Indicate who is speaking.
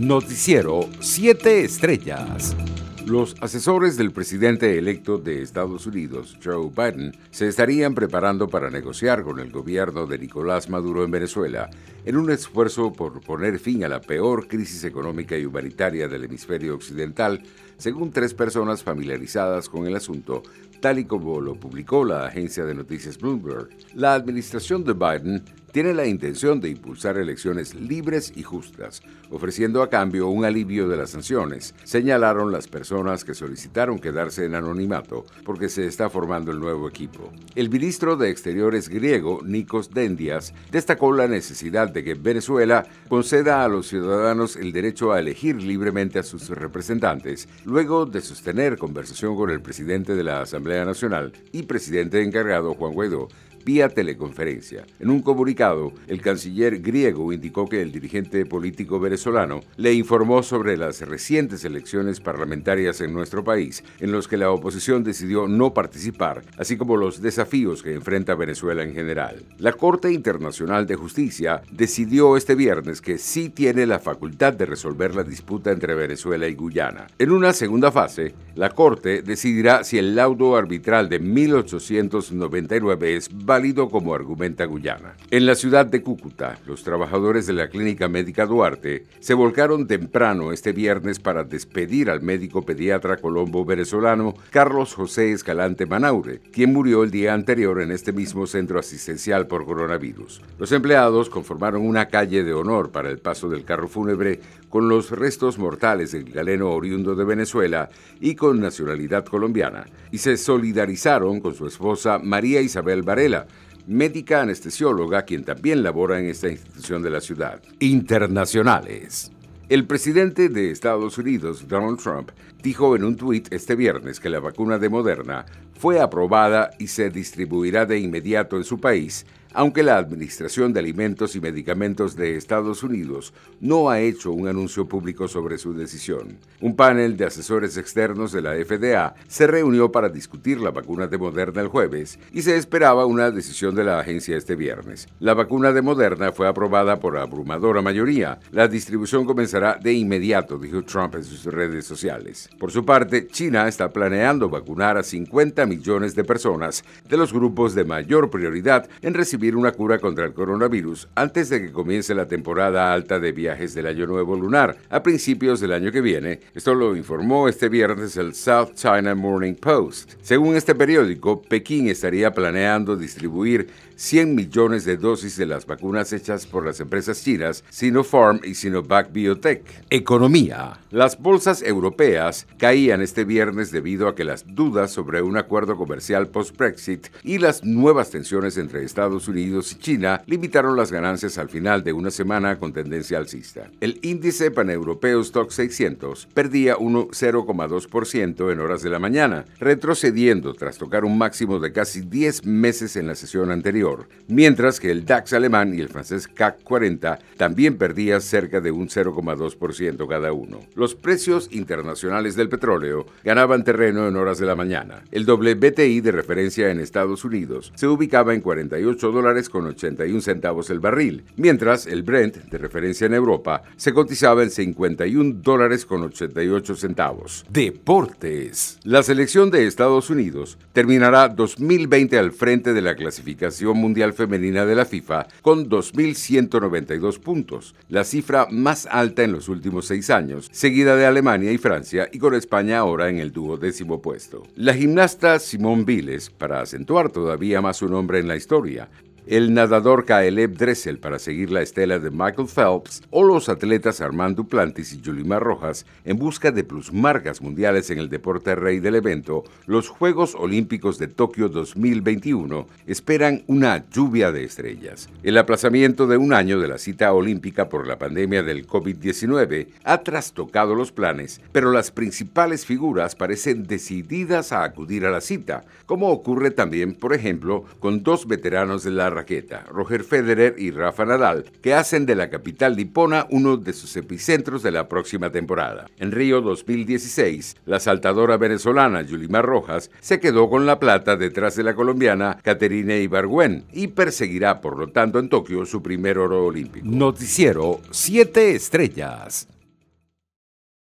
Speaker 1: Noticiero 7 Estrellas. Los asesores del presidente electo de Estados Unidos, Joe Biden, se estarían preparando para negociar con el gobierno de Nicolás Maduro en Venezuela en un esfuerzo por poner fin a la peor crisis económica y humanitaria del hemisferio occidental, según tres personas familiarizadas con el asunto, tal y como lo publicó la agencia de noticias Bloomberg. La administración de Biden tiene la intención de impulsar elecciones libres y justas, ofreciendo a cambio un alivio de las sanciones, señalaron las personas que solicitaron quedarse en anonimato porque se está formando el nuevo equipo. El ministro de Exteriores griego, Nikos Dendias, destacó la necesidad de que Venezuela conceda a los ciudadanos el derecho a elegir libremente a sus representantes, luego de sostener conversación con el presidente de la Asamblea Nacional y presidente encargado Juan Guaidó vía teleconferencia. En un comunicado, el canciller griego indicó que el dirigente político venezolano le informó sobre las recientes elecciones parlamentarias en nuestro país, en los que la oposición decidió no participar, así como los desafíos que enfrenta Venezuela en general. La Corte Internacional de Justicia decidió este viernes que sí tiene la facultad de resolver la disputa entre Venezuela y Guyana. En una segunda fase, la Corte decidirá si el laudo arbitral de 1899 es válido como argumenta Guyana. En la ciudad de Cúcuta, los trabajadores de la Clínica Médica Duarte se volcaron temprano este viernes para despedir al médico pediatra colombo venezolano Carlos José Escalante Manaure, quien murió el día anterior en este mismo centro asistencial por coronavirus. Los empleados conformaron una calle de honor para el paso del carro fúnebre con los restos mortales del galeno oriundo de Venezuela y con nacionalidad colombiana, y se solidarizaron con su esposa María Isabel Varela, médica anestesióloga, quien también labora en esta institución de la ciudad. Internacionales. El presidente de Estados Unidos, Donald Trump, dijo en un tuit este viernes que la vacuna de Moderna fue aprobada y se distribuirá de inmediato en su país aunque la Administración de Alimentos y Medicamentos de Estados Unidos no ha hecho un anuncio público sobre su decisión. Un panel de asesores externos de la FDA se reunió para discutir la vacuna de Moderna el jueves y se esperaba una decisión de la agencia este viernes. La vacuna de Moderna fue aprobada por abrumadora mayoría. La distribución comenzará de inmediato, dijo Trump en sus redes sociales. Por su parte, China está planeando vacunar a 50 millones de personas de los grupos de mayor prioridad en recibir una cura contra el coronavirus antes de que comience la temporada alta de viajes del Año Nuevo Lunar, a principios del año que viene. Esto lo informó este viernes el South China Morning Post. Según este periódico, Pekín estaría planeando distribuir 100 millones de dosis de las vacunas hechas por las empresas chinas Sinopharm y Sinovac Biotech. Economía. Las bolsas europeas caían este viernes debido a que las dudas sobre un acuerdo comercial post-Brexit y las nuevas tensiones entre Estados Unidos y China limitaron las ganancias al final de una semana con tendencia alcista. El índice paneuropeo Stock 600 perdía un 0,2% en horas de la mañana, retrocediendo tras tocar un máximo de casi 10 meses en la sesión anterior mientras que el DAX alemán y el francés CAC 40 también perdían cerca de un 0,2% cada uno. Los precios internacionales del petróleo ganaban terreno en horas de la mañana. El WTI de referencia en Estados Unidos se ubicaba en 48 dólares con 81 centavos el barril, mientras el Brent de referencia en Europa se cotizaba en 51 dólares con 88 centavos. Deportes. La selección de Estados Unidos terminará 2020 al frente de la clasificación Mundial Femenina de la FIFA con 2.192 puntos, la cifra más alta en los últimos seis años, seguida de Alemania y Francia y con España ahora en el duodécimo puesto. La gimnasta Simone Biles, para acentuar todavía más su nombre en la historia, el nadador Caleb Dressel para seguir la estela de Michael Phelps o los atletas Armand Duplantis y Yulimar Rojas en busca de plusmarcas mundiales en el deporte rey del evento, los Juegos Olímpicos de Tokio 2021 esperan una lluvia de estrellas. El aplazamiento de un año de la cita olímpica por la pandemia del COVID-19 ha trastocado los planes, pero las principales figuras parecen decididas a acudir a la cita, como ocurre también, por ejemplo, con dos veteranos de la Roger Federer y Rafa Nadal, que hacen de la capital nipona uno de sus epicentros de la próxima temporada. En Río 2016, la saltadora venezolana Yulimar Rojas se quedó con la plata detrás de la colombiana Caterine Ibargüen y perseguirá, por lo tanto, en Tokio su primer oro olímpico. Noticiero 7 Estrellas.